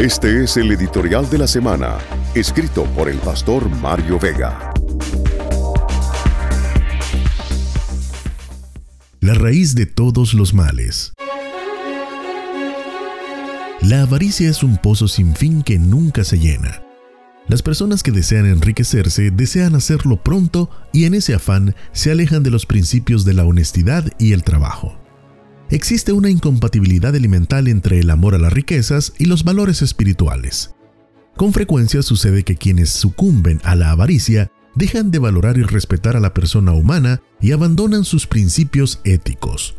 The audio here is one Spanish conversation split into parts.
Este es el editorial de la semana, escrito por el pastor Mario Vega. La raíz de todos los males. La avaricia es un pozo sin fin que nunca se llena. Las personas que desean enriquecerse desean hacerlo pronto y en ese afán se alejan de los principios de la honestidad y el trabajo. Existe una incompatibilidad elemental entre el amor a las riquezas y los valores espirituales. Con frecuencia sucede que quienes sucumben a la avaricia dejan de valorar y respetar a la persona humana y abandonan sus principios éticos.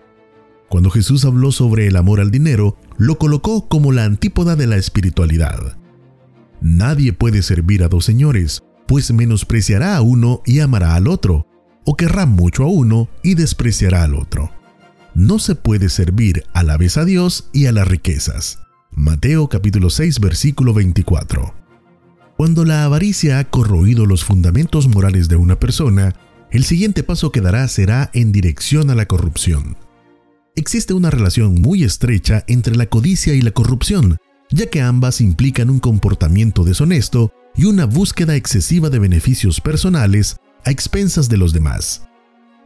Cuando Jesús habló sobre el amor al dinero, lo colocó como la antípoda de la espiritualidad. Nadie puede servir a dos señores, pues menospreciará a uno y amará al otro, o querrá mucho a uno y despreciará al otro. No se puede servir a la vez a Dios y a las riquezas. Mateo capítulo 6 versículo 24. Cuando la avaricia ha corroído los fundamentos morales de una persona, el siguiente paso que dará será en dirección a la corrupción. Existe una relación muy estrecha entre la codicia y la corrupción, ya que ambas implican un comportamiento deshonesto y una búsqueda excesiva de beneficios personales a expensas de los demás.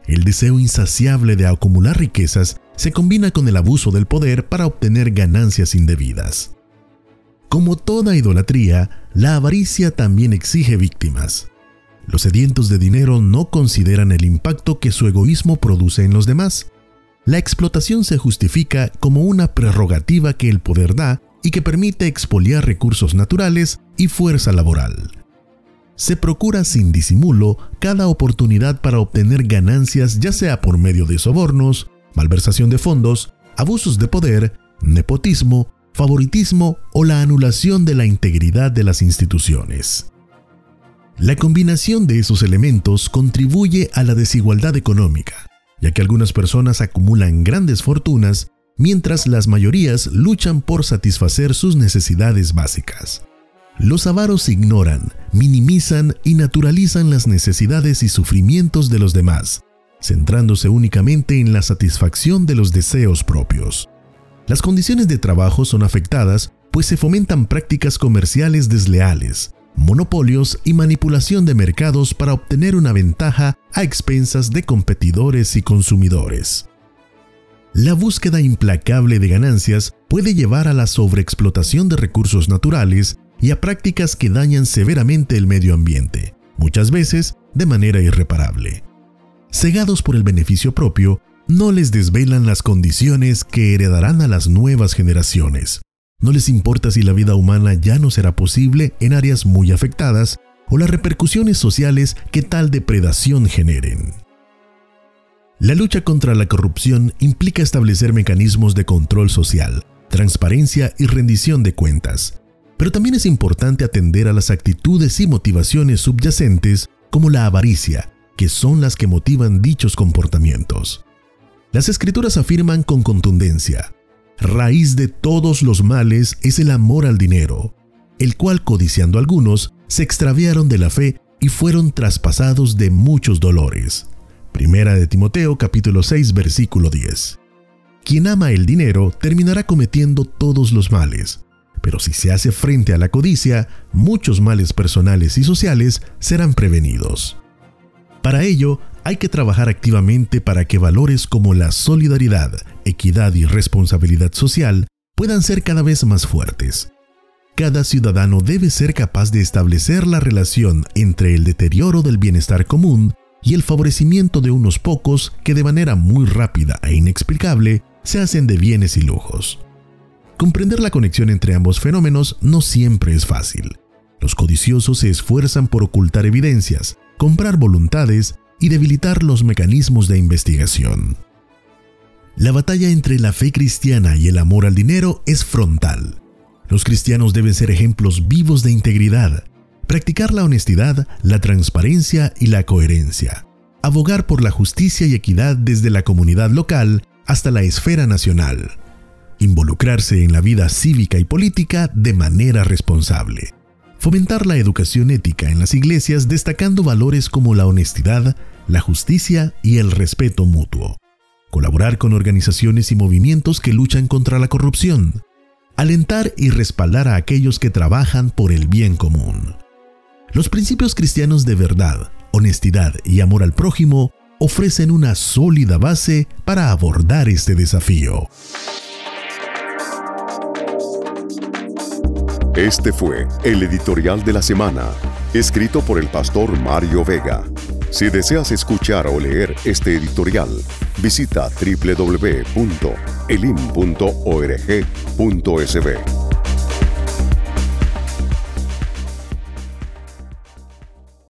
El deseo insaciable de acumular riquezas se combina con el abuso del poder para obtener ganancias indebidas. Como toda idolatría, la avaricia también exige víctimas. Los sedientos de dinero no consideran el impacto que su egoísmo produce en los demás. La explotación se justifica como una prerrogativa que el poder da y que permite expoliar recursos naturales y fuerza laboral. Se procura sin disimulo cada oportunidad para obtener ganancias ya sea por medio de sobornos, malversación de fondos, abusos de poder, nepotismo, favoritismo o la anulación de la integridad de las instituciones. La combinación de esos elementos contribuye a la desigualdad económica, ya que algunas personas acumulan grandes fortunas mientras las mayorías luchan por satisfacer sus necesidades básicas. Los avaros ignoran, minimizan y naturalizan las necesidades y sufrimientos de los demás, centrándose únicamente en la satisfacción de los deseos propios. Las condiciones de trabajo son afectadas pues se fomentan prácticas comerciales desleales, monopolios y manipulación de mercados para obtener una ventaja a expensas de competidores y consumidores. La búsqueda implacable de ganancias puede llevar a la sobreexplotación de recursos naturales y a prácticas que dañan severamente el medio ambiente, muchas veces de manera irreparable. Cegados por el beneficio propio, no les desvelan las condiciones que heredarán a las nuevas generaciones. No les importa si la vida humana ya no será posible en áreas muy afectadas o las repercusiones sociales que tal depredación generen. La lucha contra la corrupción implica establecer mecanismos de control social, transparencia y rendición de cuentas. Pero también es importante atender a las actitudes y motivaciones subyacentes como la avaricia, que son las que motivan dichos comportamientos. Las escrituras afirman con contundencia, raíz de todos los males es el amor al dinero, el cual codiciando algunos, se extraviaron de la fe y fueron traspasados de muchos dolores. Primera de Timoteo capítulo 6 versículo 10. Quien ama el dinero terminará cometiendo todos los males, pero si se hace frente a la codicia, muchos males personales y sociales serán prevenidos. Para ello, hay que trabajar activamente para que valores como la solidaridad, equidad y responsabilidad social puedan ser cada vez más fuertes. Cada ciudadano debe ser capaz de establecer la relación entre el deterioro del bienestar común y el favorecimiento de unos pocos que de manera muy rápida e inexplicable se hacen de bienes y lujos. Comprender la conexión entre ambos fenómenos no siempre es fácil. Los codiciosos se esfuerzan por ocultar evidencias, comprar voluntades y debilitar los mecanismos de investigación. La batalla entre la fe cristiana y el amor al dinero es frontal. Los cristianos deben ser ejemplos vivos de integridad, practicar la honestidad, la transparencia y la coherencia, abogar por la justicia y equidad desde la comunidad local hasta la esfera nacional, involucrarse en la vida cívica y política de manera responsable, fomentar la educación ética en las iglesias destacando valores como la honestidad, la justicia y el respeto mutuo, colaborar con organizaciones y movimientos que luchan contra la corrupción, alentar y respaldar a aquellos que trabajan por el bien común. Los principios cristianos de verdad, honestidad y amor al prójimo ofrecen una sólida base para abordar este desafío. Este fue el editorial de la semana, escrito por el pastor Mario Vega. Si deseas escuchar o leer este editorial, visita www.elim.org.sb.